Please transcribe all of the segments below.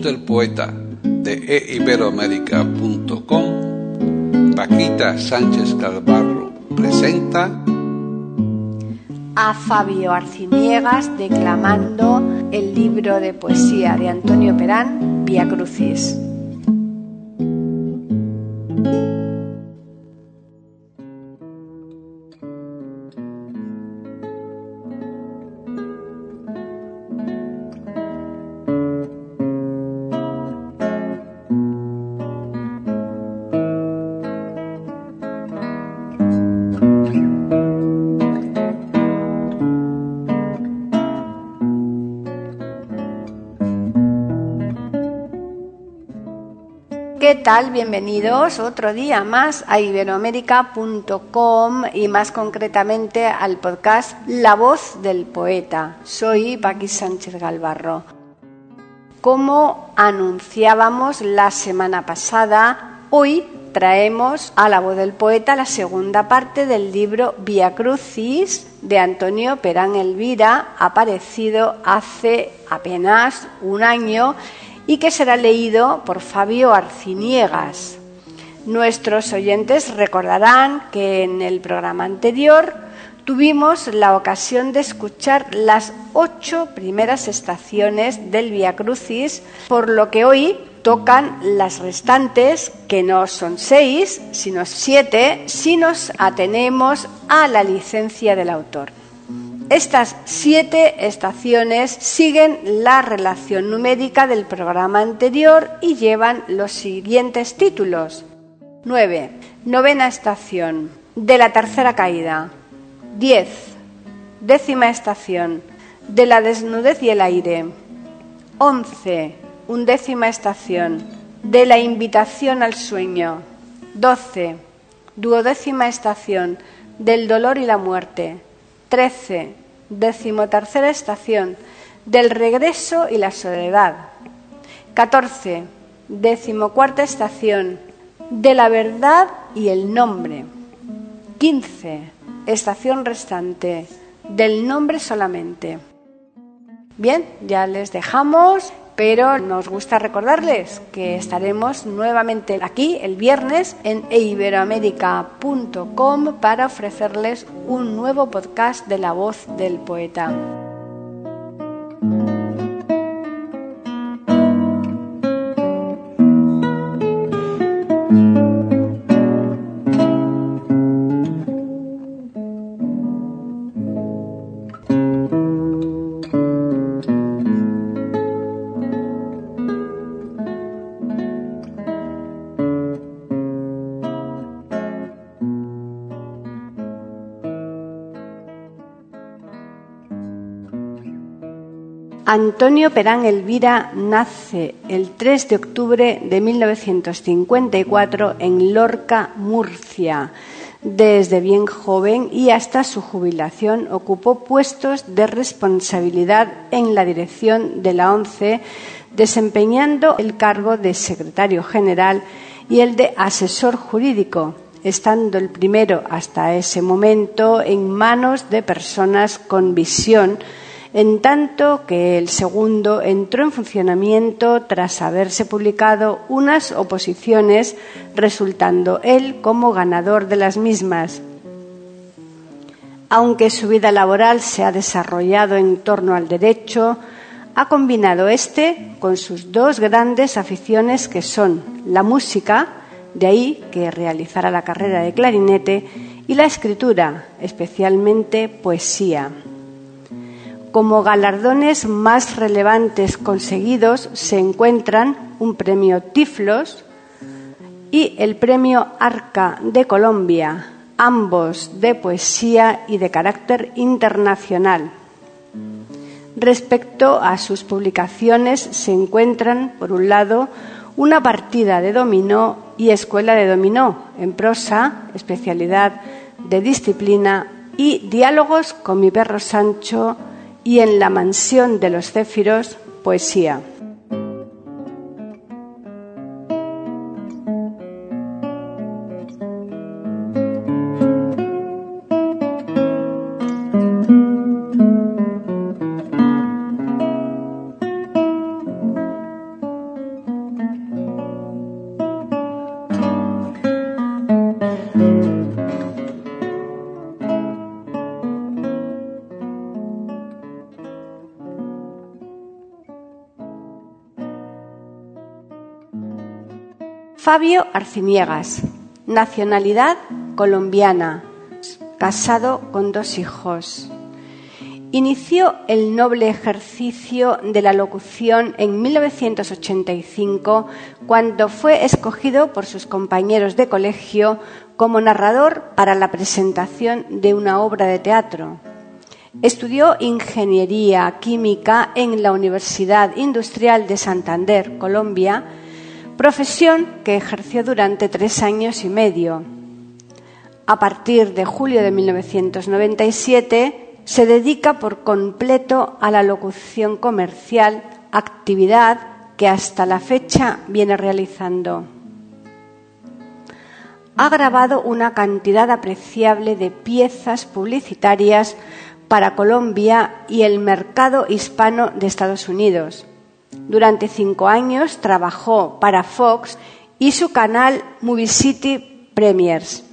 Del poeta de eiberoamérica.com, Paquita Sánchez Calvarro presenta a Fabio Arciniegas declamando el libro de poesía de Antonio Perán, Via Crucis. Bienvenidos otro día más a iberoamérica.com y más concretamente al podcast La voz del poeta. Soy Paqui Sánchez Galvarro. Como anunciábamos la semana pasada, hoy traemos a La voz del poeta la segunda parte del libro Via Crucis de Antonio Perán Elvira, aparecido hace apenas un año y que será leído por Fabio Arciniegas. Nuestros oyentes recordarán que en el programa anterior tuvimos la ocasión de escuchar las ocho primeras estaciones del Via Crucis, por lo que hoy tocan las restantes, que no son seis, sino siete, si nos atenemos a la licencia del autor. Estas siete estaciones siguen la relación numérica del programa anterior y llevan los siguientes títulos. 9. Novena estación. De la tercera caída. 10. Décima estación. De la desnudez y el aire. 11. Undécima estación. De la invitación al sueño. 12. Duodécima estación. Del dolor y la muerte. 13 decimotercera estación, del regreso y la soledad. 14. Decimocuarta estación, de la verdad y el nombre. 15. Estación restante, del nombre solamente. Bien, ya les dejamos pero nos gusta recordarles que estaremos nuevamente aquí el viernes en iberoamérica.com para ofrecerles un nuevo podcast de la voz del poeta. Antonio Perán Elvira nace el 3 de octubre de 1954 en Lorca, Murcia. Desde bien joven y hasta su jubilación ocupó puestos de responsabilidad en la dirección de la ONCE, desempeñando el cargo de secretario general y el de asesor jurídico, estando el primero hasta ese momento en manos de personas con visión en tanto que el segundo entró en funcionamiento tras haberse publicado unas oposiciones, resultando él como ganador de las mismas. Aunque su vida laboral se ha desarrollado en torno al derecho, ha combinado este con sus dos grandes aficiones que son la música, de ahí que realizara la carrera de clarinete, y la escritura, especialmente poesía. Como galardones más relevantes conseguidos se encuentran un premio Tiflos y el premio Arca de Colombia, ambos de poesía y de carácter internacional. Respecto a sus publicaciones se encuentran, por un lado, una partida de dominó y escuela de dominó en prosa, especialidad de disciplina, y diálogos con mi perro Sancho y en la mansión de los céfiros, poesía. Fabio Arcimiegas, nacionalidad colombiana, casado con dos hijos. Inició el noble ejercicio de la locución en 1985 cuando fue escogido por sus compañeros de colegio como narrador para la presentación de una obra de teatro. Estudió ingeniería química en la Universidad Industrial de Santander, Colombia, profesión que ejerció durante tres años y medio. A partir de julio de 1997 se dedica por completo a la locución comercial, actividad que hasta la fecha viene realizando. Ha grabado una cantidad apreciable de piezas publicitarias para Colombia y el mercado hispano de Estados Unidos durante cinco años trabajó para Fox y su canal Movie City Premiers.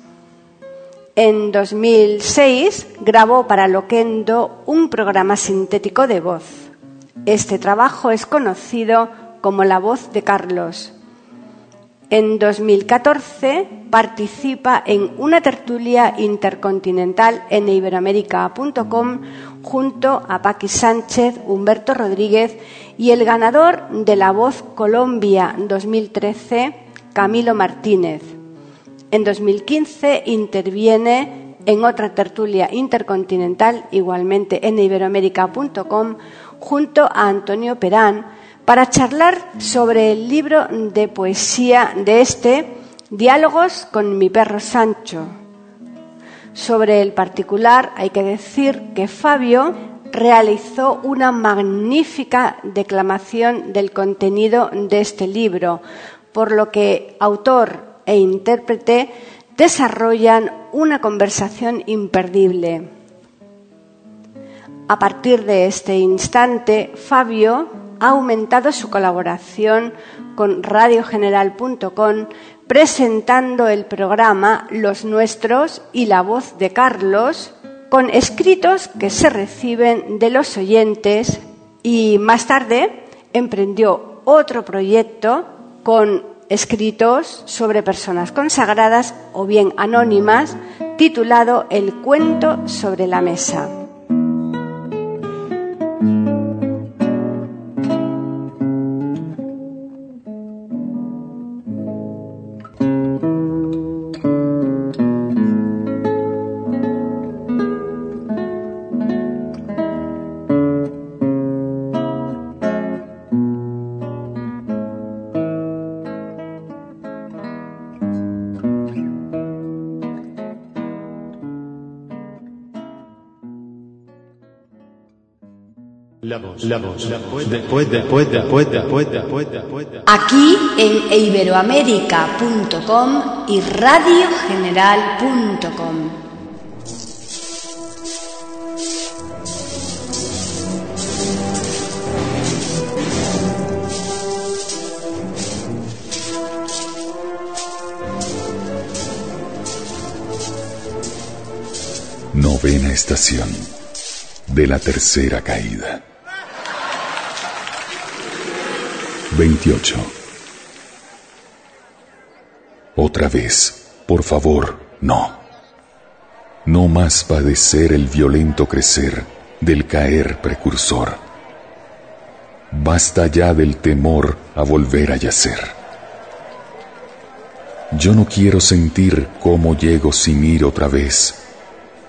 En 2006 grabó para Loquendo un programa sintético de voz. Este trabajo es conocido como La voz de Carlos. En 2014 participa en una tertulia intercontinental en iberoamérica.com junto a Paqui Sánchez, Humberto Rodríguez y el ganador de la Voz Colombia 2013, Camilo Martínez. En 2015 interviene en otra tertulia intercontinental, igualmente en iberoamérica.com, junto a Antonio Perán, para charlar sobre el libro de poesía de este, Diálogos con mi perro Sancho, sobre el particular hay que decir que Fabio realizó una magnífica declamación del contenido de este libro, por lo que autor e intérprete desarrollan una conversación imperdible. A partir de este instante, Fabio ha aumentado su colaboración con radiogeneral.com presentando el programa Los Nuestros y la voz de Carlos con escritos que se reciben de los oyentes y más tarde emprendió otro proyecto con escritos sobre personas consagradas o bien anónimas titulado El cuento sobre la mesa. Aquí en iberoamérica.com y radiogeneral.com. Novena estación de la tercera caída. 28. Otra vez, por favor, no. No más padecer el violento crecer del caer precursor. Basta ya del temor a volver a yacer. Yo no quiero sentir cómo llego sin ir otra vez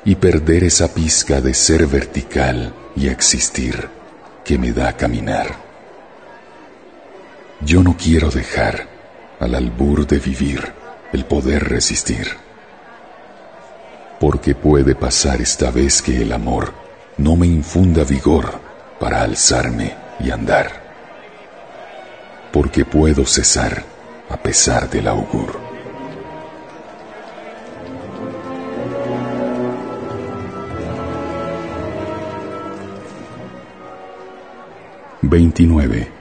y perder esa pizca de ser vertical y existir que me da caminar. Yo no quiero dejar al albur de vivir el poder resistir. Porque puede pasar esta vez que el amor no me infunda vigor para alzarme y andar. Porque puedo cesar a pesar del augur. 29.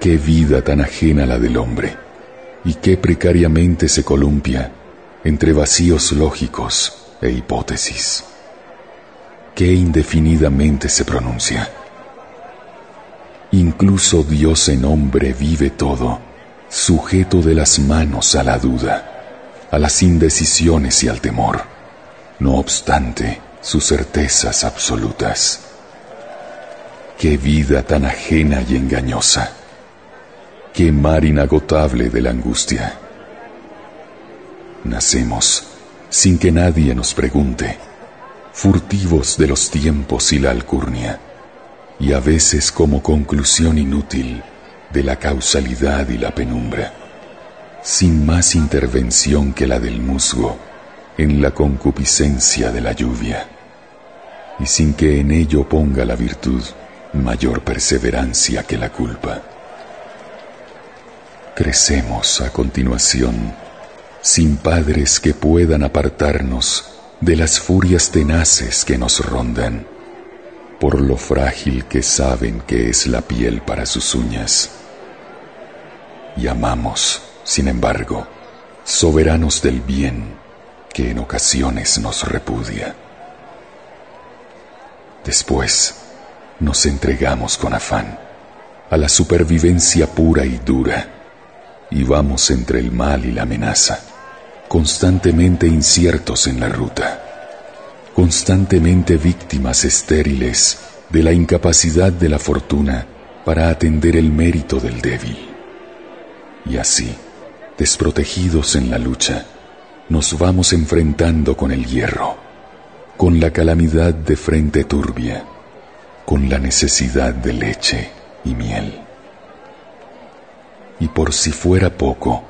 Qué vida tan ajena la del hombre, y qué precariamente se columpia entre vacíos lógicos e hipótesis. Qué indefinidamente se pronuncia. Incluso Dios en hombre vive todo, sujeto de las manos a la duda, a las indecisiones y al temor, no obstante sus certezas absolutas. Qué vida tan ajena y engañosa. Qué mar inagotable de la angustia. Nacemos sin que nadie nos pregunte, furtivos de los tiempos y la alcurnia, y a veces como conclusión inútil de la causalidad y la penumbra, sin más intervención que la del musgo en la concupiscencia de la lluvia, y sin que en ello ponga la virtud mayor perseverancia que la culpa. Crecemos a continuación sin padres que puedan apartarnos de las furias tenaces que nos rondan, por lo frágil que saben que es la piel para sus uñas. Y amamos, sin embargo, soberanos del bien que en ocasiones nos repudia. Después, nos entregamos con afán a la supervivencia pura y dura y vamos entre el mal y la amenaza, constantemente inciertos en la ruta, constantemente víctimas estériles de la incapacidad de la fortuna para atender el mérito del débil. Y así, desprotegidos en la lucha, nos vamos enfrentando con el hierro, con la calamidad de frente turbia, con la necesidad de leche y miel. Y por si fuera poco,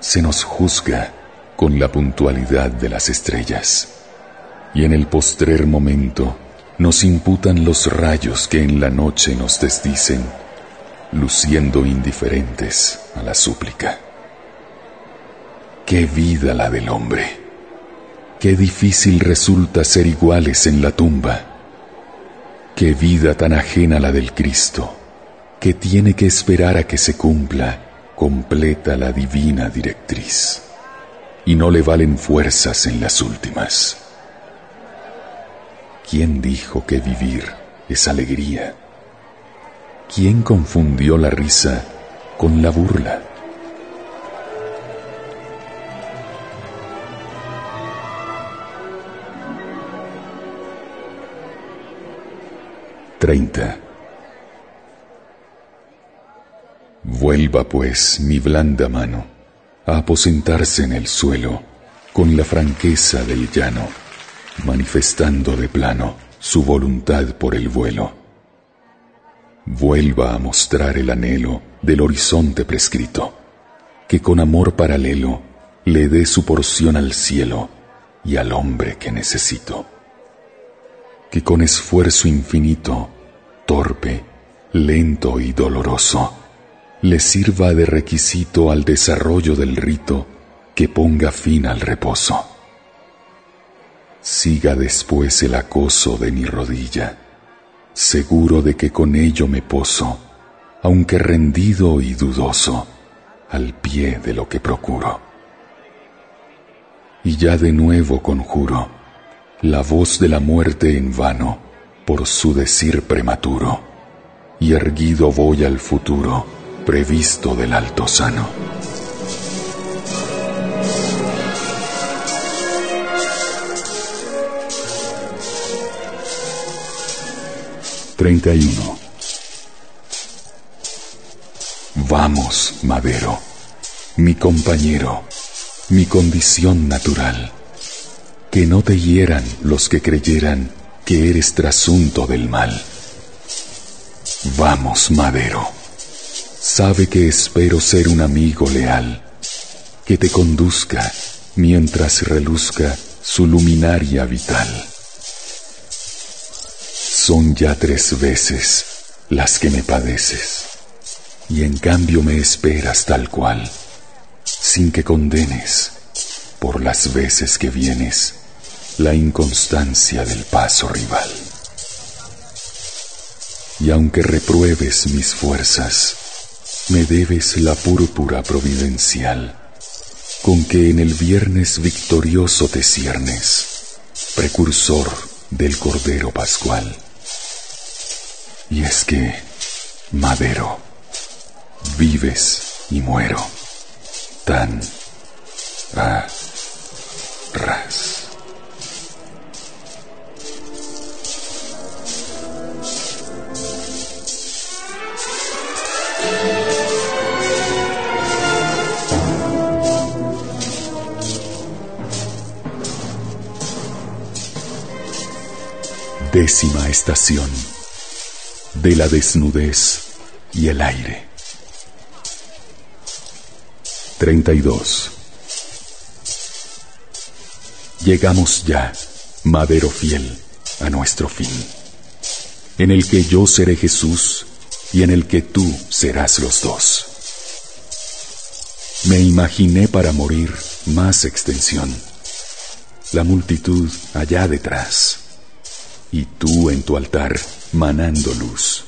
se nos juzga con la puntualidad de las estrellas. Y en el postrer momento nos imputan los rayos que en la noche nos desdicen, luciendo indiferentes a la súplica. Qué vida la del hombre. Qué difícil resulta ser iguales en la tumba Qué vida tan ajena la del Cristo, que tiene que esperar a que se cumpla completa la divina directriz. Y no le valen fuerzas en las últimas. ¿Quién dijo que vivir es alegría? ¿Quién confundió la risa con la burla? 30. Vuelva pues mi blanda mano a aposentarse en el suelo con la franqueza del llano, manifestando de plano su voluntad por el vuelo. Vuelva a mostrar el anhelo del horizonte prescrito, que con amor paralelo le dé su porción al cielo y al hombre que necesito que con esfuerzo infinito, torpe, lento y doloroso, le sirva de requisito al desarrollo del rito que ponga fin al reposo. Siga después el acoso de mi rodilla, seguro de que con ello me poso, aunque rendido y dudoso, al pie de lo que procuro. Y ya de nuevo conjuro, la voz de la muerte en vano por su decir prematuro, y erguido voy al futuro previsto del alto sano. Treinta y uno. Vamos, madero, mi compañero, mi condición natural. Que no te hieran los que creyeran que eres trasunto del mal. Vamos, Madero. Sabe que espero ser un amigo leal, que te conduzca mientras reluzca su luminaria vital. Son ya tres veces las que me padeces, y en cambio me esperas tal cual, sin que condenes, por las veces que vienes, la inconstancia del paso rival. Y aunque repruebes mis fuerzas, me debes la púrpura providencial con que en el viernes victorioso te ciernes, precursor del Cordero Pascual. Y es que, Madero, vives y muero, tan a ras. Estación de la desnudez y el aire. 32. Llegamos ya, madero fiel, a nuestro fin, en el que yo seré Jesús y en el que tú serás los dos. Me imaginé para morir más extensión, la multitud allá detrás y tú en tu altar manando luz.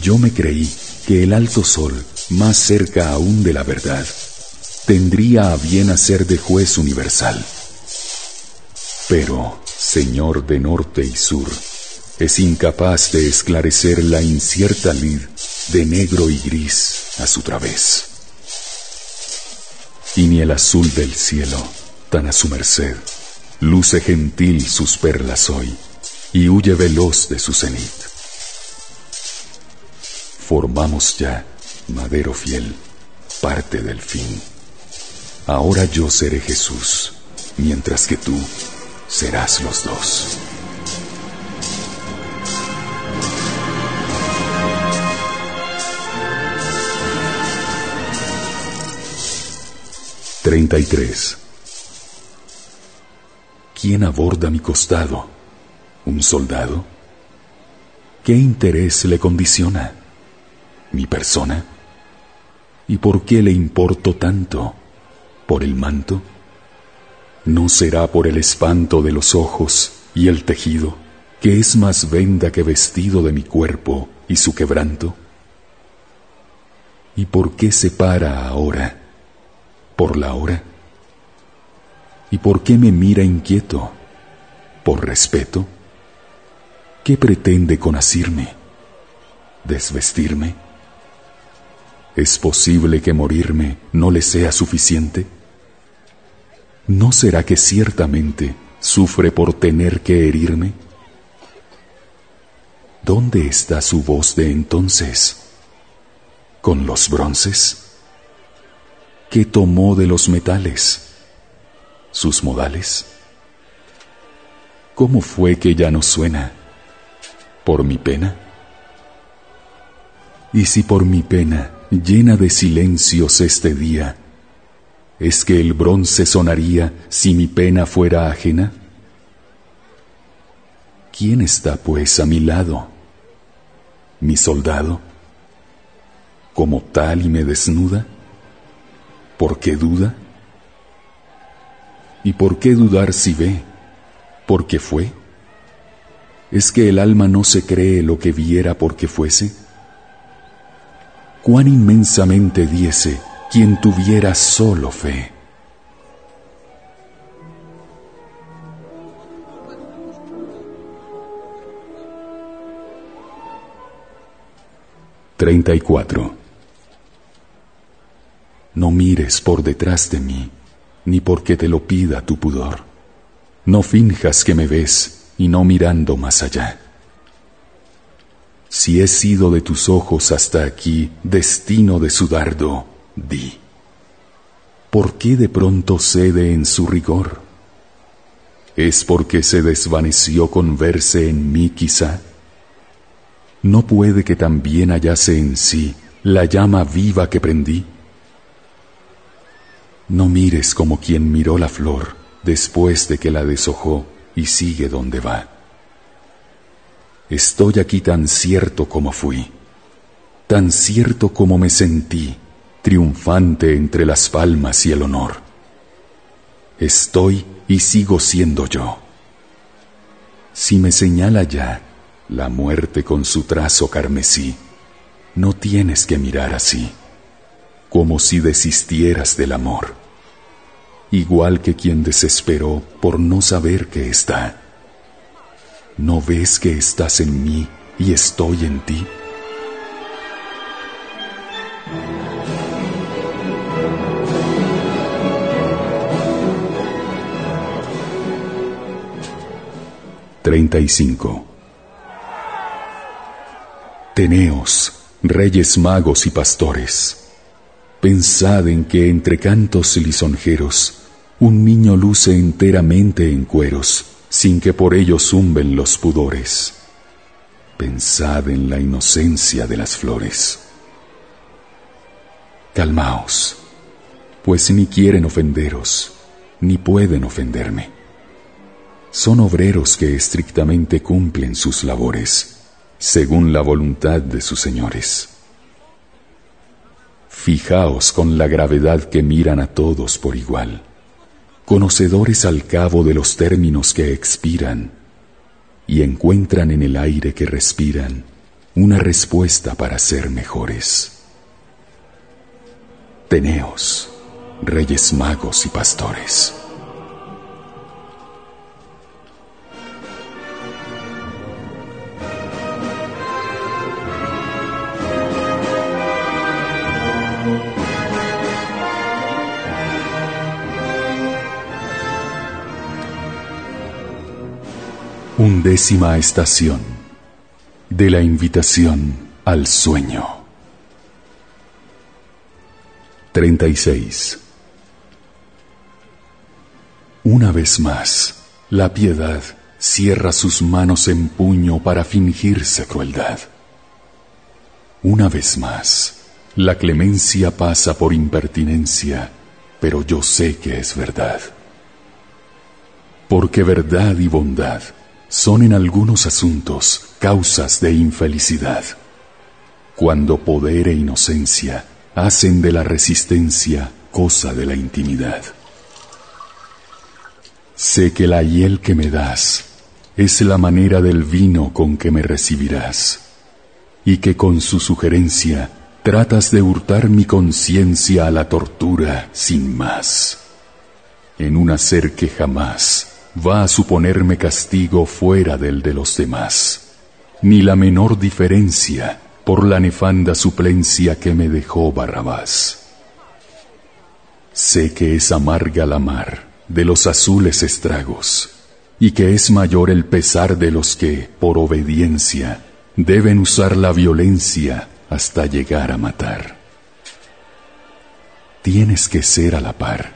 Yo me creí que el alto sol, más cerca aún de la verdad, tendría a bien hacer de juez universal. Pero, Señor de norte y sur, es incapaz de esclarecer la incierta lid de negro y gris a su través. Y ni el azul del cielo, tan a su merced, luce gentil sus perlas hoy y huye veloz de su cenit. Formamos ya, madero fiel, parte del fin. Ahora yo seré Jesús, mientras que tú serás los dos. Treinta y tres. ¿Quién aborda mi costado? ¿Un soldado? ¿Qué interés le condiciona? ¿Mi persona? ¿Y por qué le importo tanto? ¿Por el manto? ¿No será por el espanto de los ojos y el tejido, que es más venda que vestido de mi cuerpo y su quebranto? ¿Y por qué se para ahora? ¿Por la hora? ¿Y por qué me mira inquieto? ¿Por respeto? ¿Qué pretende con asirme? ¿Desvestirme? ¿Es posible que morirme no le sea suficiente? ¿No será que ciertamente sufre por tener que herirme? ¿Dónde está su voz de entonces? ¿Con los bronces? ¿Qué tomó de los metales? Sus modales? ¿Cómo fue que ya no suena? ¿Por mi pena? Y si por mi pena llena de silencios este día, ¿es que el bronce sonaría si mi pena fuera ajena? ¿Quién está pues a mi lado? ¿Mi soldado? ¿Como tal y me desnuda? ¿Por qué duda? ¿Y por qué dudar si ve? ¿Porque fue? ¿Es que el alma no se cree lo que viera porque fuese? ¿Cuán inmensamente diese quien tuviera solo fe? Treinta y cuatro. No mires por detrás de mí ni porque te lo pida tu pudor. No finjas que me ves y no mirando más allá. Si he sido de tus ojos hasta aquí destino de su dardo, di, ¿por qué de pronto cede en su rigor? ¿Es porque se desvaneció con verse en mí quizá? ¿No puede que también hallase en sí la llama viva que prendí? No mires como quien miró la flor después de que la deshojó y sigue donde va. Estoy aquí tan cierto como fui, tan cierto como me sentí, triunfante entre las palmas y el honor. Estoy y sigo siendo yo. Si me señala ya la muerte con su trazo carmesí, no tienes que mirar así, como si desistieras del amor, igual que quien desesperó por no saber que está. ¿No ves que estás en mí y estoy en ti? 35. Teneos, reyes magos y pastores, pensad en que entre cantos lisonjeros un niño luce enteramente en cueros, sin que por ello zumben los pudores. Pensad en la inocencia de las flores. Calmaos, pues ni quieren ofenderos, ni pueden ofenderme son obreros que estrictamente cumplen sus labores, según la voluntad de sus señores. Fijaos con la gravedad que miran a todos por igual, conocedores al cabo de los términos que expiran, y encuentran en el aire que respiran una respuesta para ser mejores. Teneos, reyes magos y pastores. Undécima estación de la invitación al sueño. 36. Una vez más, la piedad cierra sus manos en puño para fingirse crueldad. Una vez más, la clemencia pasa por impertinencia, pero yo sé que es verdad. Porque verdad y bondad son en algunos asuntos causas de infelicidad, cuando poder e inocencia hacen de la resistencia cosa de la intimidad. Sé que la hiel que me das es la manera del vino con que me recibirás, y que con su sugerencia tratas de hurtar mi conciencia a la tortura sin más, en un hacer que jamás va a suponerme castigo fuera del de los demás, ni la menor diferencia por la nefanda suplencia que me dejó Barrabás. Sé que es amarga la mar de los azules estragos, y que es mayor el pesar de los que, por obediencia, deben usar la violencia hasta llegar a matar. Tienes que ser a la par,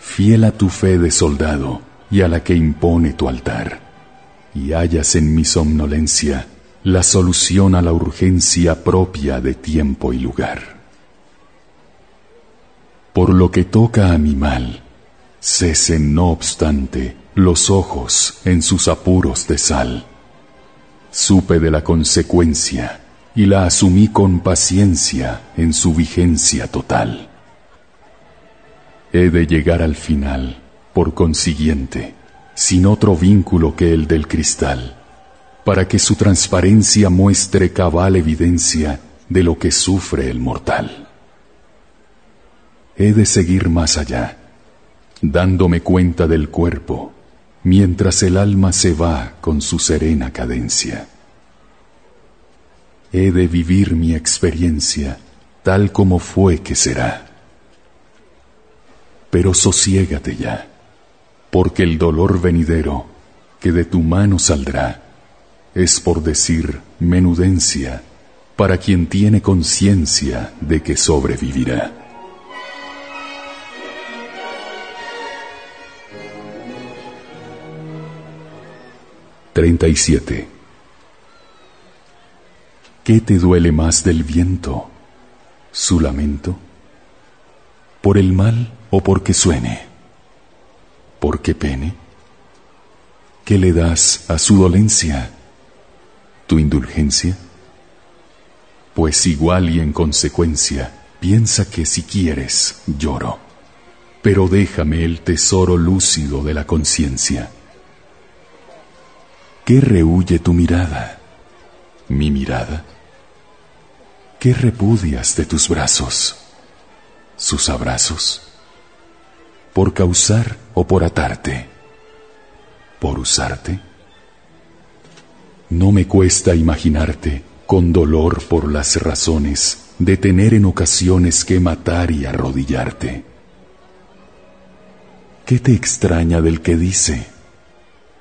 fiel a tu fe de soldado, y a la que impone tu altar, y hallas en mi somnolencia la solución a la urgencia propia de tiempo y lugar. Por lo que toca a mi mal, cesen no obstante los ojos en sus apuros de sal. Supe de la consecuencia y la asumí con paciencia en su vigencia total. He de llegar al final por consiguiente, sin otro vínculo que el del cristal, para que su transparencia muestre cabal evidencia de lo que sufre el mortal. He de seguir más allá, dándome cuenta del cuerpo, mientras el alma se va con su serena cadencia. He de vivir mi experiencia tal como fue que será. Pero sosiégate ya porque el dolor venidero que de tu mano saldrá es por decir menudencia para quien tiene conciencia de que sobrevivirá. Treinta y siete. ¿Qué te duele más del viento? ¿Su lamento? ¿Por el mal o porque suene? ¿Por qué pene? ¿Qué le das a su dolencia? ¿Tu indulgencia? Pues igual y en consecuencia, piensa que si quieres, lloro, pero déjame el tesoro lúcido de la conciencia. ¿Qué rehuye tu mirada? ¿Mi mirada? ¿Qué repudias de tus brazos? ¿Sus abrazos? ¿Por causar o por atarte? ¿Por usarte? No me cuesta imaginarte con dolor por las razones de tener en ocasiones que matar y arrodillarte. ¿Qué te extraña del que dice,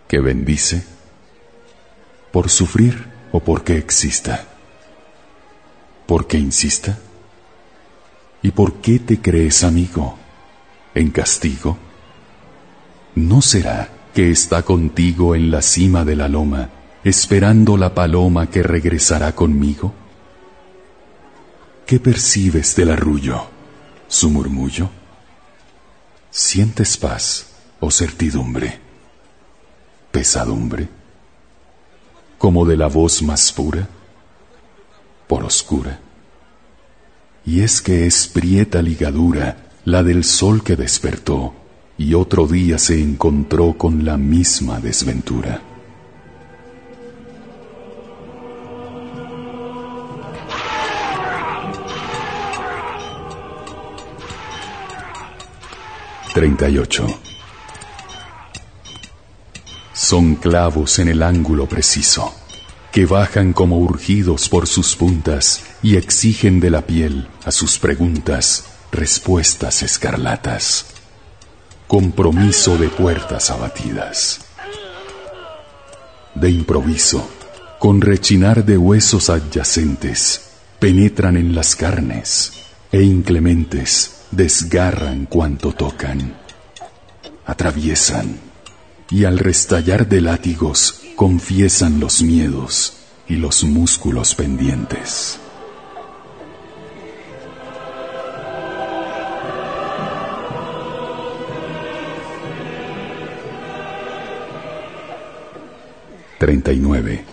que bendice? ¿Por sufrir o porque exista? ¿Por qué insista? ¿Y por qué te crees amigo? ¿En castigo? ¿No será que está contigo en la cima de la loma, esperando la paloma que regresará conmigo? ¿Qué percibes del arrullo? ¿Su murmullo? ¿Sientes paz o certidumbre? ¿Pesadumbre? como de la voz más pura, por oscura. Y es que es prieta ligadura la del sol que despertó y otro día se encontró con la misma desventura. Treinta y ocho. Son clavos en el ángulo preciso, que bajan como urgidos por sus puntas y exigen de la piel a sus preguntas respuestas escarlatas. Compromiso de puertas abatidas. De improviso, con rechinar de huesos adyacentes, penetran en las carnes e inclementes desgarran cuanto tocan. Atraviesan y al restallar de látigos confiesan los miedos y los músculos pendientes. Treinta y nueve.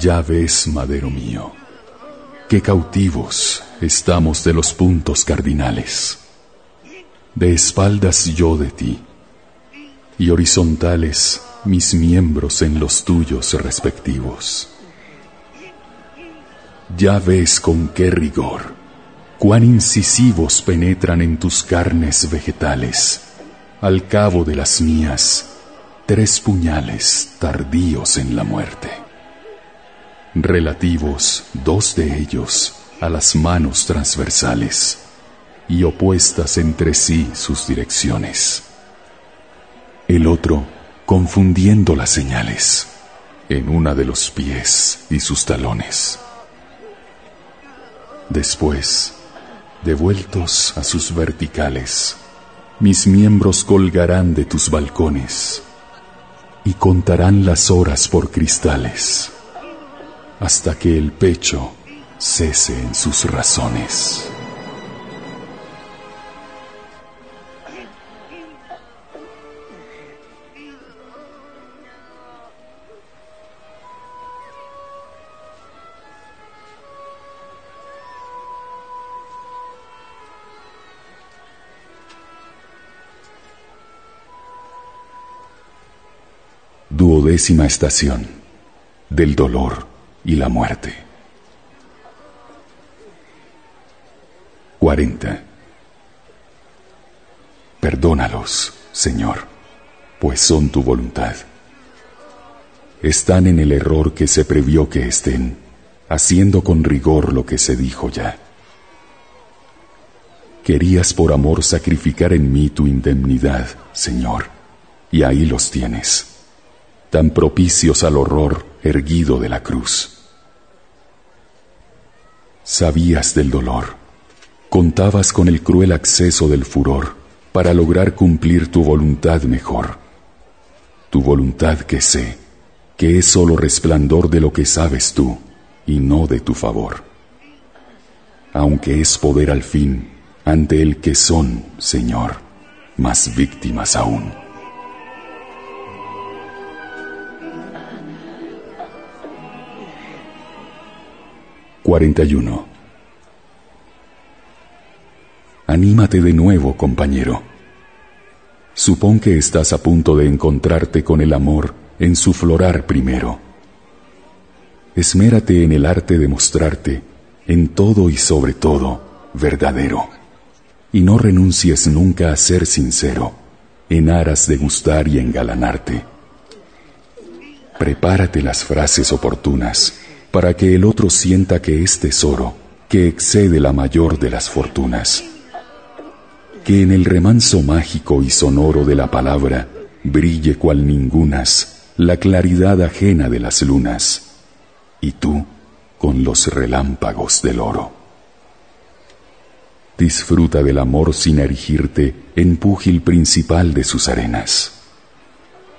Ya ves, madero mío, qué cautivos estamos de los puntos cardinales. De espaldas yo de ti, y horizontales mis miembros en los tuyos respectivos. Ya ves con qué rigor, cuán incisivos penetran en tus carnes vegetales, al cabo de las mías, tres puñales tardíos en la muerte, relativos dos de ellos a las manos transversales y opuestas entre sí sus direcciones el otro confundiendo las señales en una de los pies y sus talones. Después, devueltos a sus verticales, mis miembros colgarán de tus balcones y contarán las horas por cristales hasta que el pecho cese en sus razones. Duodécima estación del dolor y la muerte. 40. Perdónalos, Señor, pues son tu voluntad. Están en el error que se previó que estén, haciendo con rigor lo que se dijo ya. Querías por amor sacrificar en mí tu indemnidad, Señor, y ahí los tienes tan propicios al horror erguido de la cruz. Sabías del dolor, contabas con el cruel acceso del furor para lograr cumplir tu voluntad mejor. tu voluntad que sé, que es solo resplandor de lo que sabes tú y no de tu favor. Aunque es poder al fin ante el que son, Señor, más víctimas aún. ...41... Anímate de nuevo, compañero. Supón que estás a punto de encontrarte con el amor en su florar primero. Esmérate en el arte de mostrarte, en todo y sobre todo, verdadero. Y no renuncies nunca a ser sincero, en aras de gustar y engalanarte. Prepárate las frases oportunas para que el otro sienta que es tesoro, que excede la mayor de las fortunas que en el remanso mágico y sonoro de la palabra brille cual ningunas la claridad ajena de las lunas, y tú con los relámpagos del oro. Disfruta del amor sin erigirte en púgil principal de sus arenas.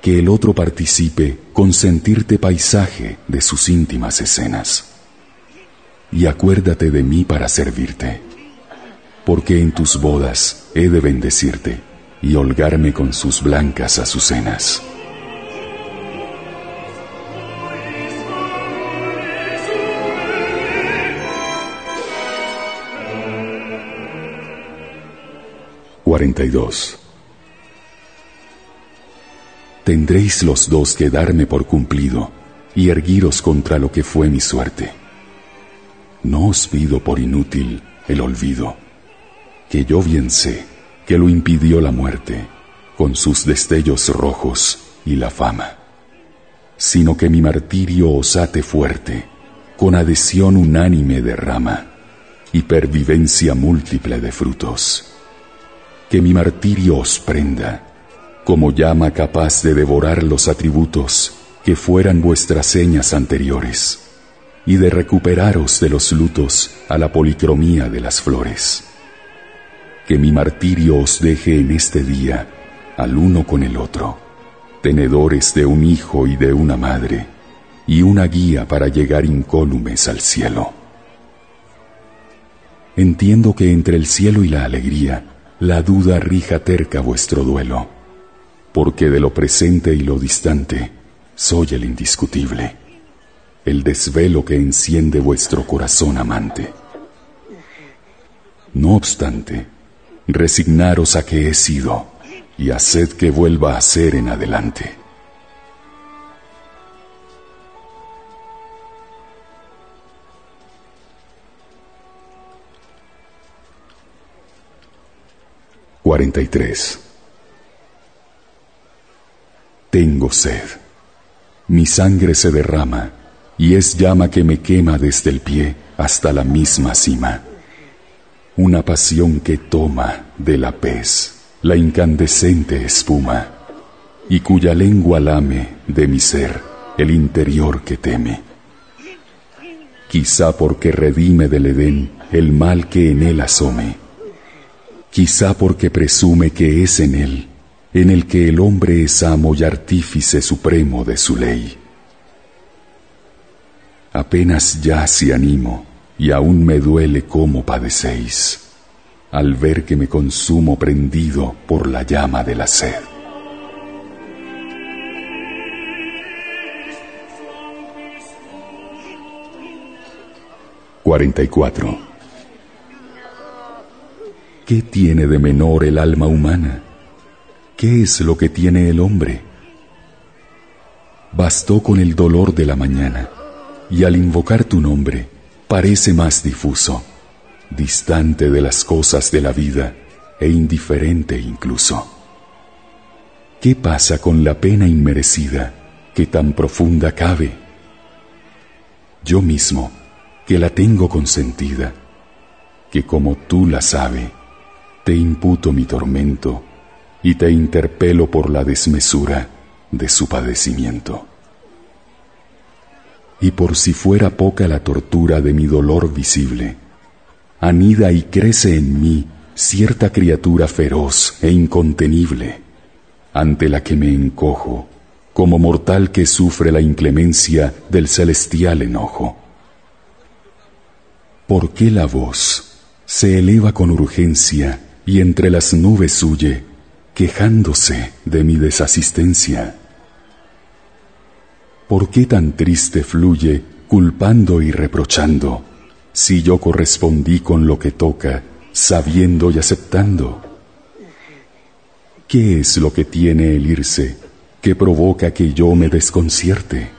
Que el otro participe con sentirte paisaje de sus íntimas escenas. Y acuérdate de mí para servirte porque en tus bodas he de bendecirte y holgarme con sus blancas azucenas. ...42... Tendréis los dos que darme por cumplido... ...y erguiros contra lo que fue mi suerte. No os pido por inútil el olvido que yo bien sé que lo impidió la muerte, con sus destellos rojos y la fama, sino que mi martirio os ate fuerte, con adhesión unánime de rama y pervivencia múltiple de frutos. Que mi martirio os prenda, como llama capaz de devorar los atributos que fueran vuestras señas anteriores, y de recuperaros de los lutos a la policromía de las flores que mi martirio os deje en este día al uno con el otro, tenedores de un hijo y de una madre, y una guía para llegar incólumes al cielo. Entiendo que entre el cielo y la alegría, la duda rija terca vuestro duelo, porque de lo presente y lo distante soy el indiscutible, el desvelo que enciende vuestro corazón amante. No obstante, resignaros a que he sido y haced que vuelva a ser en adelante. Cuarenta y tres. Tengo sed. Mi sangre se derrama y es llama que me quema desde el pie hasta la misma cima una pasión que toma de la pez la incandescente espuma y cuya lengua lame de mi ser el interior que teme. Quizá porque redime del Edén el mal que en él asome, quizá porque presume que es en él en el que el hombre es amo y artífice supremo de su ley. Apenas ya si animo, y aún me duele cómo padecéis, al ver que me consumo prendido por la llama de la sed. Cuarenta y cuatro. ¿Qué tiene de menor el alma humana? ¿Qué es lo que tiene el hombre? Bastó con el dolor de la mañana, y al invocar tu nombre, parece más difuso, distante de las cosas de la vida e indiferente incluso. ¿Qué pasa con la pena inmerecida que tan profunda cabe? Yo mismo, que la tengo consentida, que como tú la sabe, te imputo mi tormento y te interpelo por la desmesura de su padecimiento y por si fuera poca la tortura de mi dolor visible, anida y crece en mí cierta criatura feroz e incontenible, ante la que me encojo como mortal que sufre la inclemencia del celestial enojo. ¿Por qué la voz se eleva con urgencia y entre las nubes huye, quejándose de mi desasistencia? ¿Por qué tan triste fluye, culpando y reprochando, si yo correspondí con lo que toca, sabiendo y aceptando? ¿Qué es lo que tiene el irse que provoca que yo me desconcierte?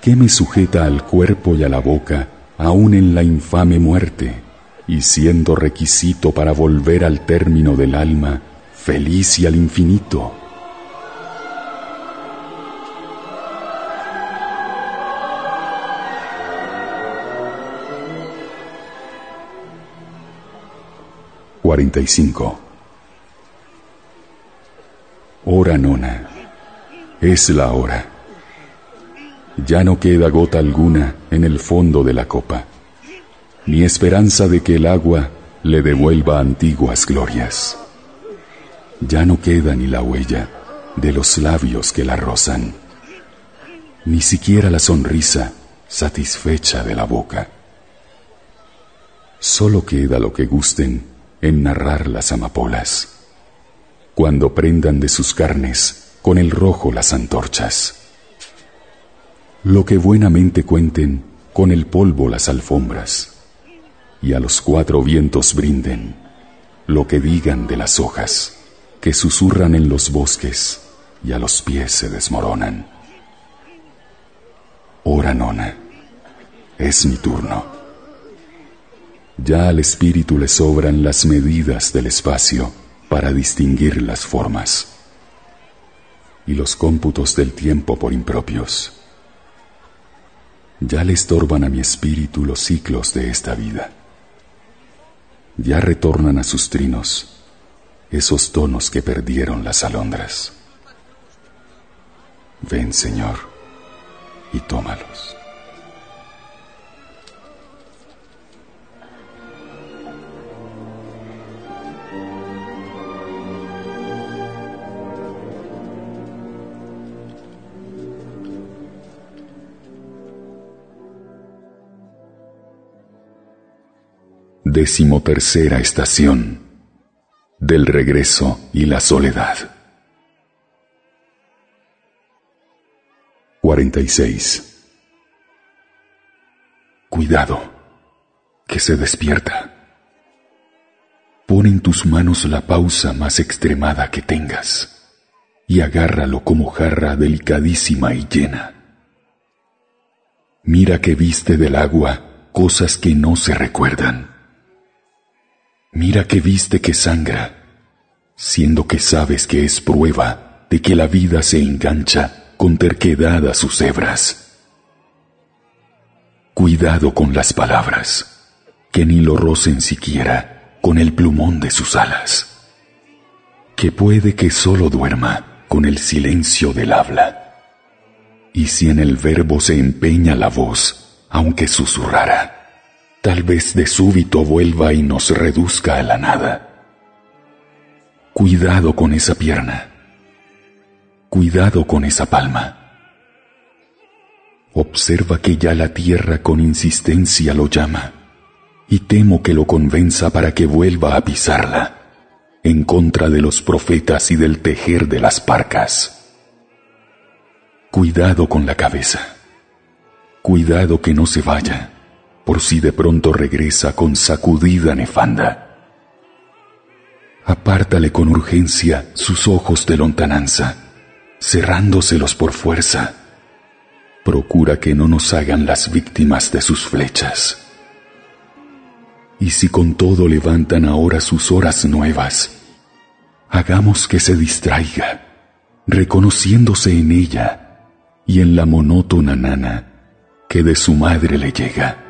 ¿Qué me sujeta al cuerpo y a la boca, aún en la infame muerte, y siendo requisito para volver al término del alma, feliz y al infinito? Cuarenta y cinco. Hora nona. Es la hora. Ya no queda gota alguna en el fondo de la copa, ni esperanza de que el agua le devuelva antiguas glorias. Ya no queda ni la huella de los labios que la rozan, ni siquiera la sonrisa satisfecha de la boca. Solo queda lo que gusten en narrar las amapolas, cuando prendan de sus carnes con el rojo las antorchas lo que buenamente cuenten con el polvo las alfombras, y a los cuatro vientos brinden lo que digan de las hojas que susurran en los bosques y a los pies se desmoronan. Hora nona, es mi turno. Ya al espíritu le sobran las medidas del espacio para distinguir las formas y los cómputos del tiempo por impropios ya le estorban a mi espíritu los ciclos de esta vida. Ya retornan a sus trinos esos tonos que perdieron las alondras. Ven, Señor, y tómalos. Decimotercera estación del regreso y la soledad. 46. Cuidado, que se despierta. Pon en tus manos la pausa más extremada que tengas y agárralo como jarra delicadísima y llena. Mira que viste del agua cosas que no se recuerdan Mira que viste que sangra, siendo que sabes que es prueba de que la vida se engancha con terquedad a sus hebras. Cuidado con las palabras, que ni lo rocen siquiera con el plumón de sus alas, que puede que solo duerma con el silencio del habla. Y si en el verbo se empeña la voz, aunque susurrara, Tal vez de súbito vuelva y nos reduzca a la nada. Cuidado con esa pierna. Cuidado con esa palma. Observa que ya la tierra con insistencia lo llama y temo que lo convenza para que vuelva a pisarla en contra de los profetas y del tejer de las parcas. Cuidado con la cabeza. Cuidado que no se vaya por si de pronto regresa con sacudida nefanda. Apártale con urgencia sus ojos de lontananza, cerrándoselos por fuerza. Procura que no nos hagan las víctimas de sus flechas. Y si con todo levantan ahora sus horas nuevas, hagamos que se distraiga, reconociéndose en ella y en la monótona nana que de su madre le llega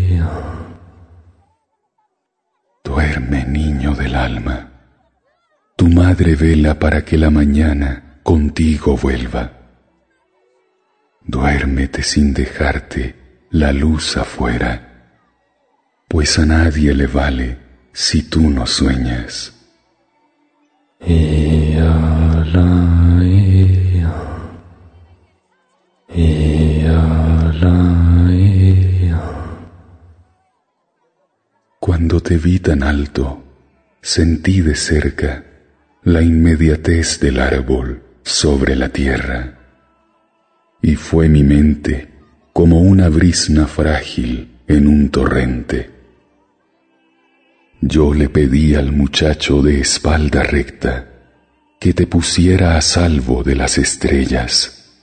Duerme, niño del alma. Tu madre vela para que la mañana contigo vuelva. Duérmete sin dejarte la luz afuera, pues a nadie le vale si tú no sueñas. Te vi tan alto, sentí de cerca la inmediatez del árbol sobre la tierra, y fue mi mente como una brisna frágil en un torrente. Yo le pedí al muchacho de espalda recta que te pusiera a salvo de las estrellas.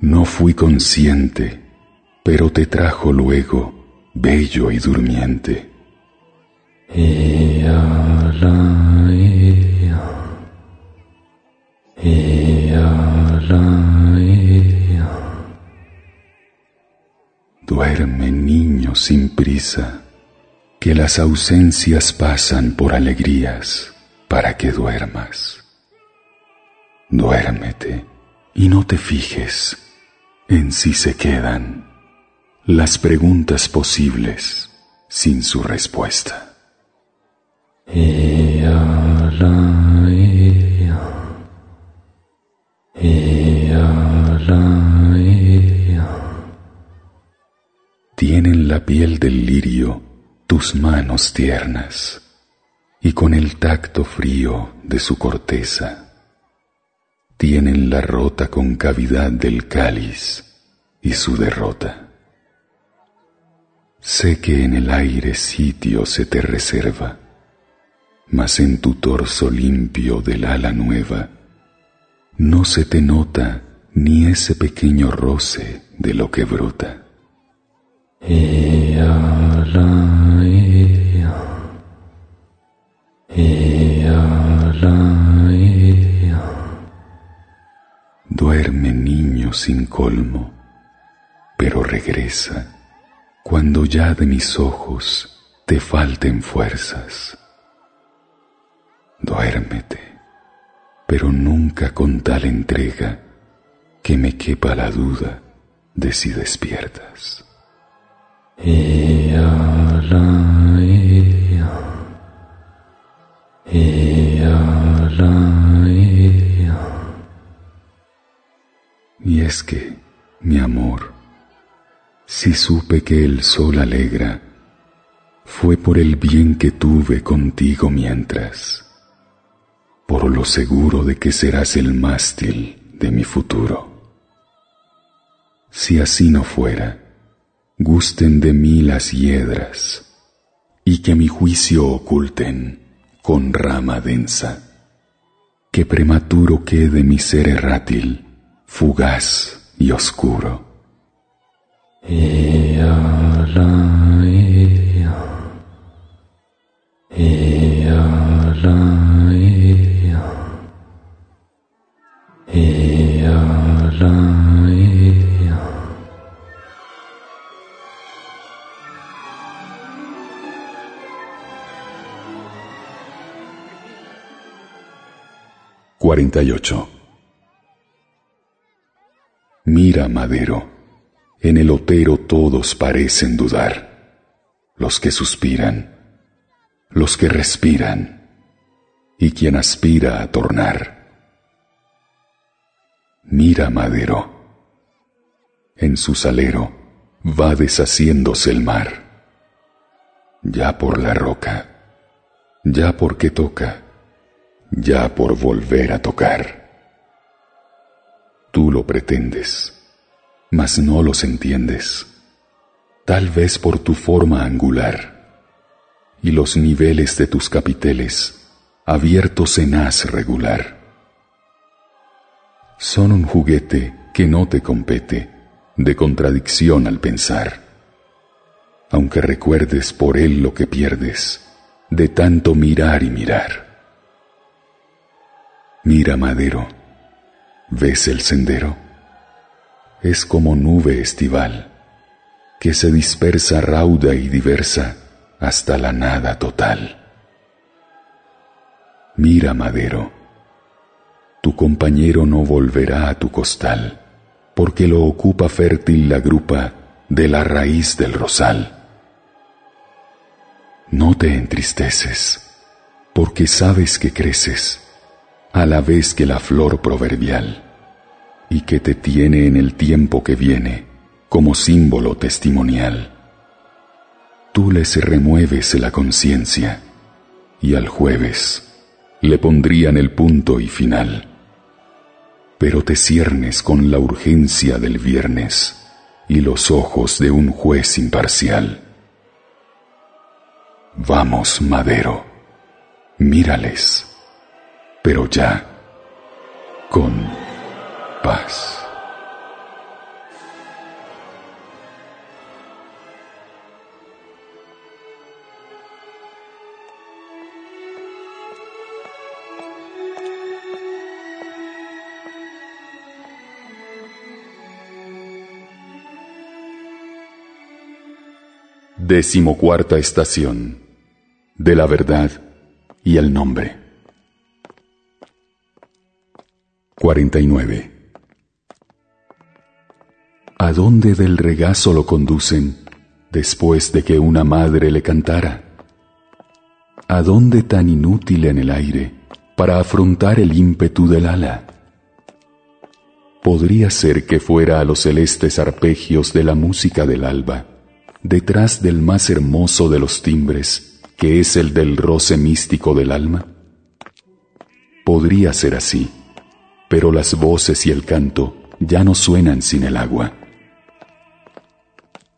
No fui consciente, pero te trajo luego, bello y durmiente. Duerme, niño, sin prisa, que las ausencias pasan por alegrías para que duermas. Duérmete y no te fijes en si se quedan las preguntas posibles sin su respuesta. Tienen la piel del lirio tus manos tiernas y con el tacto frío de su corteza. Tienen la rota concavidad del cáliz y su derrota. Sé que en el aire sitio se te reserva, mas en tu torso limpio del ala nueva no se te nota ni ese pequeño roce de lo que brota. Duerme niño sin colmo, pero regresa cuando ya de mis ojos te falten fuerzas. Duérmete, pero nunca con tal entrega que me quepa la duda de si despiertas. Y es que, mi amor, si supe que el sol alegra, fue por el bien que tuve contigo mientras, por lo seguro de que serás el mástil de mi futuro. Si así no fuera, gusten de mí las hiedras y que mi juicio oculten con rama densa, que prematuro quede mi ser errátil, fugaz y oscuro. Mira, Madero, en el otero todos parecen dudar, los que suspiran, los que respiran y quien aspira a tornar. Mira, Madero, en su salero va deshaciéndose el mar, ya por la roca, ya porque toca ya por volver a tocar. Tú lo pretendes, mas no los entiendes, tal vez por tu forma angular y los niveles de tus capiteles abiertos en haz regular. Son un juguete que no te compete de contradicción al pensar, aunque recuerdes por él lo que pierdes de tanto mirar y mirar. Mira, Madero, ¿Ves el sendero? Es como nube estival que se dispersa rauda y diversa hasta la nada total. Mira, madero, tu compañero no volverá a tu costal, porque lo ocupa fértil la grupa de la raíz del rosal. No te entristeces, porque sabes que creces, a la vez que la flor proverbial, y que te tiene en el tiempo que viene como símbolo testimonial. Tú les remueves la conciencia, y al jueves le pondrían el punto y final. Pero te ciernes con la urgencia del viernes y los ojos de un juez imparcial. Vamos, Madero, mírales, pero ya, con paz. Decimocuarta estación de la verdad y el nombre. 49. ¿A dónde del regazo lo conducen después de que una madre le cantara? ¿A dónde tan inútil en el aire para afrontar el ímpetu del ala? Podría ser que fuera a los celestes arpegios de la música del alba detrás del más hermoso de los timbres, que es el del roce místico del alma? Podría ser así, pero las voces y el canto ya no suenan sin el agua.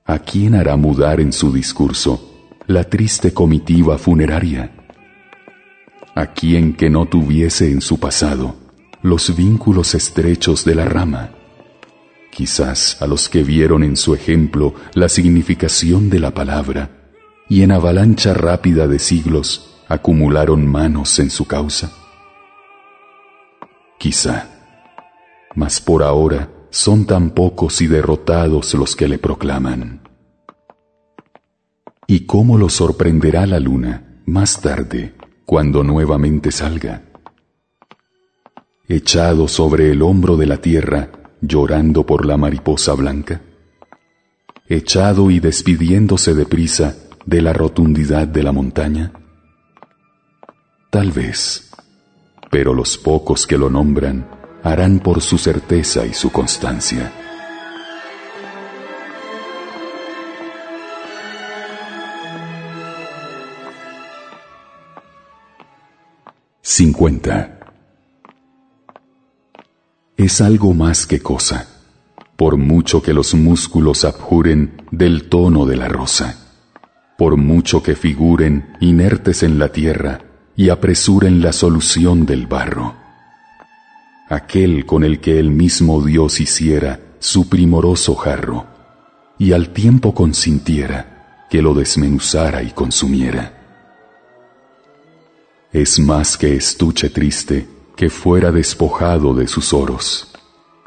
¿A quién hará mudar en su discurso la triste comitiva funeraria? ¿A quién que no tuviese en su pasado los vínculos estrechos de la rama? Quizás a los que vieron en su ejemplo la significación de la palabra y en avalancha rápida de siglos acumularon manos en su causa? Quizá, mas por ahora son tan pocos y derrotados los que le proclaman. ¿Y cómo lo sorprenderá la luna más tarde, cuando nuevamente salga? Echado sobre el hombro de la tierra, llorando por la mariposa blanca? ¿Echado y despidiéndose de prisa de la rotundidad de la montaña? Tal vez, pero los pocos que lo nombran harán por su certeza y su constancia. Cincuenta es algo más que cosa, por mucho que los músculos abjuren del tono de la rosa, por mucho que figuren inertes en la tierra y apresuren la solución del barro. Aquel con el que el mismo Dios hiciera su primoroso jarro, y al tiempo consintiera que lo desmenuzara y consumiera. Es más que estuche triste, que fuera despojado de sus oros,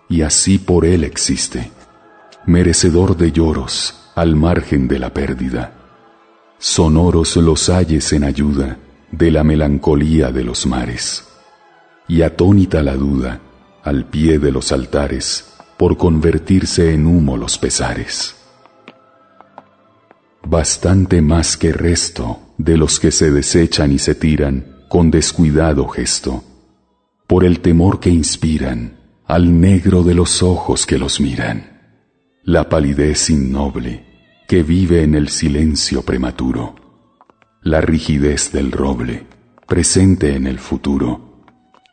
y así por él existe, merecedor de lloros al margen de la pérdida. Sonoros los ayes en ayuda de la melancolía de los mares, y atónita la duda al pie de los altares por convertirse en humo los pesares. Bastante más que resto de los que se desechan y se tiran con descuidado gesto por el temor que inspiran al negro de los ojos que los miran, la palidez innoble que vive en el silencio prematuro, la rigidez del roble presente en el futuro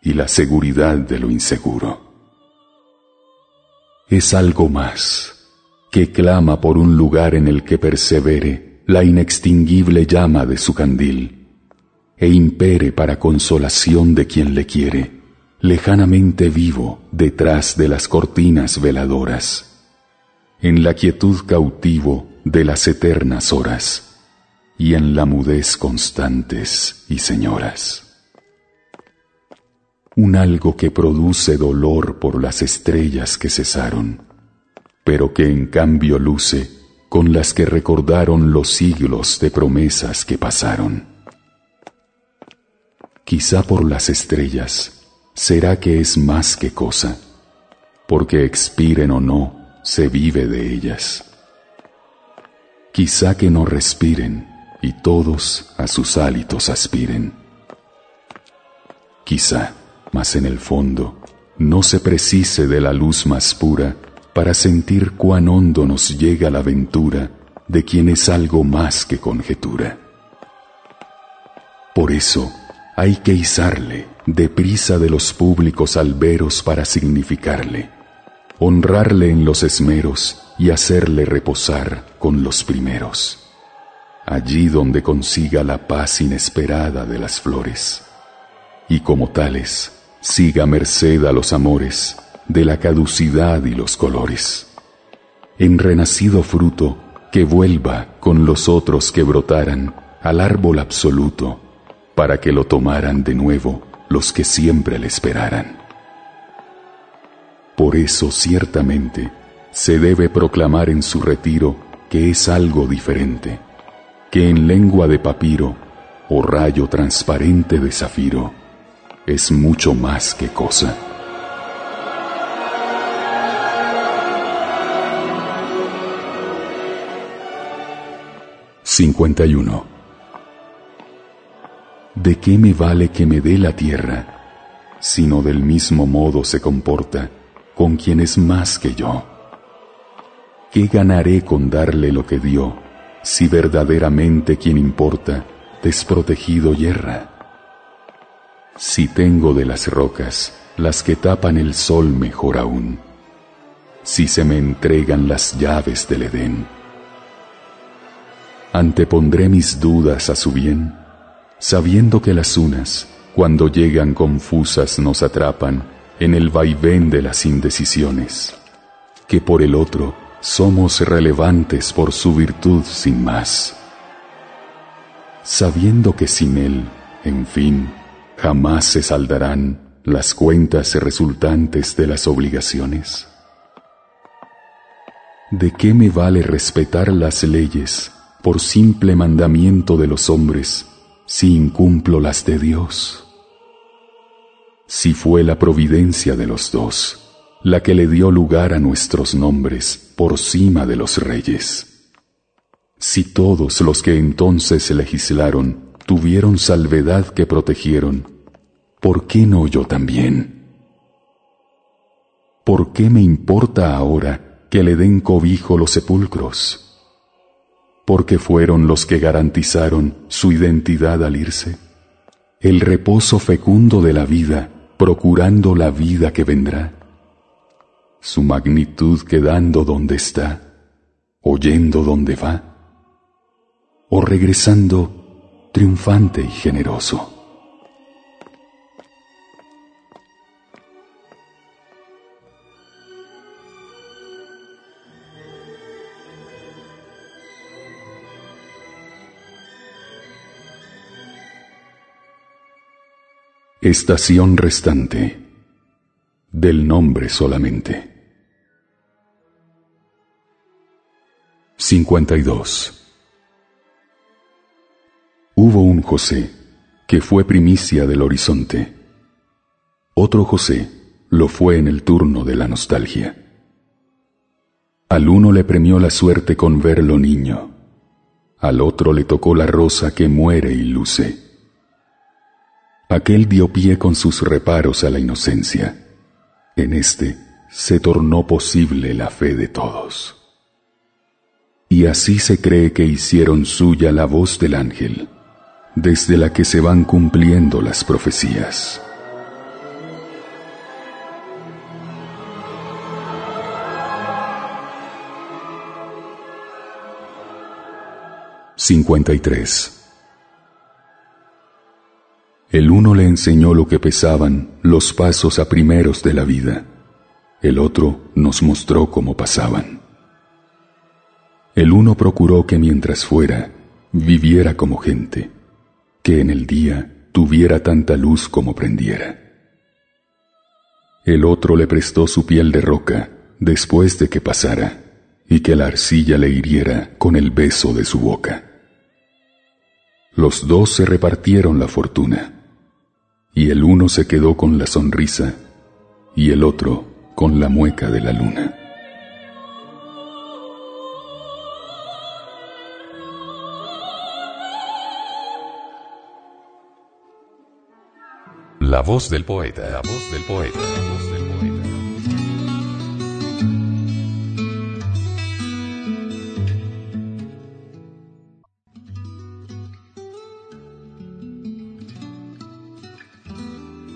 y la seguridad de lo inseguro. Es algo más que clama por un lugar en el que persevere la inextinguible llama de su candil e impere para consolación de quien le quiere lejanamente vivo detrás de las cortinas veladoras, en la quietud cautivo de las eternas horas y en la mudez constantes y señoras. un algo que produce dolor por las estrellas que cesaron, pero que en cambio luce con las que recordaron los siglos de promesas que pasaron. Quizá por las estrellas será que es más que cosa, porque expiren o no, se vive de ellas. Quizá que no respiren y todos a sus hálitos aspiren. Quizá, mas en el fondo, no se precise de la luz más pura para sentir cuán hondo nos llega la aventura de quien es algo más que conjetura. Por eso hay que izarle deprisa de los públicos alberos para significarle, honrarle en los esmeros y hacerle reposar con los primeros, allí donde consiga la paz inesperada de las flores, y como tales siga merced a los amores de la caducidad y los colores. En renacido fruto, que vuelva con los otros que brotaran al árbol absoluto, para que lo tomaran de nuevo los que siempre le esperaran. Por eso ciertamente se debe proclamar en su retiro que es algo diferente, que en lengua de papiro o rayo transparente de zafiro es mucho más que cosa. 51. ¿De qué me vale que me dé la tierra, sino del mismo modo se comporta con quien es más que yo? ¿Qué ganaré con darle lo que dio, si verdaderamente quien importa, desprotegido yerra? Si tengo de las rocas las que tapan el sol mejor aún, si se me entregan las llaves del Edén, Antepondré mis dudas a su bien, sabiendo que las unas, cuando llegan confusas, nos atrapan en el vaivén de las indecisiones, que por el otro somos relevantes por su virtud sin más. Sabiendo que sin él, en fin, jamás se saldarán las cuentas resultantes de las obligaciones. ¿De qué me vale respetar las leyes por simple mandamiento de los hombres si incumplo las de Dios? Si fue la providencia de los dos la que le dio lugar a nuestros nombres por cima de los reyes. Si todos los que entonces legislaron tuvieron salvedad que protegieron, ¿por qué no yo también? ¿Por qué me importa ahora que le den cobijo los sepulcros? Porque fueron los que garantizaron su identidad al irse, el reposo fecundo de la vida, procurando la vida que vendrá, su magnitud quedando donde está, oyendo donde va, o regresando triunfante y generoso. Estación restante. Del nombre solamente. 52. Hubo un José que fue primicia del horizonte. Otro José lo fue en el turno de la nostalgia. Al uno le premió la suerte con verlo niño, al otro le tocó la rosa que muere y luce Aquel dio pie con sus reparos a la inocencia. En este se tornó posible la fe de todos. Y así se cree que hicieron suya la voz del ángel, desde la que se van cumpliendo las profecías. Cincuenta y tres. El uno le enseñó lo que pesaban los pasos a primeros de la vida, el otro nos mostró cómo pasaban. El uno procuró que mientras fuera, viviera como gente, que en el día tuviera tanta luz como prendiera. El otro le prestó su piel de roca después de que pasara y que la arcilla le hiriera con el beso de su boca. Los dos se repartieron la fortuna, y el uno se quedó con la sonrisa y el otro con la mueca de la luna. La voz del poeta, la voz del poeta, la voz del poeta.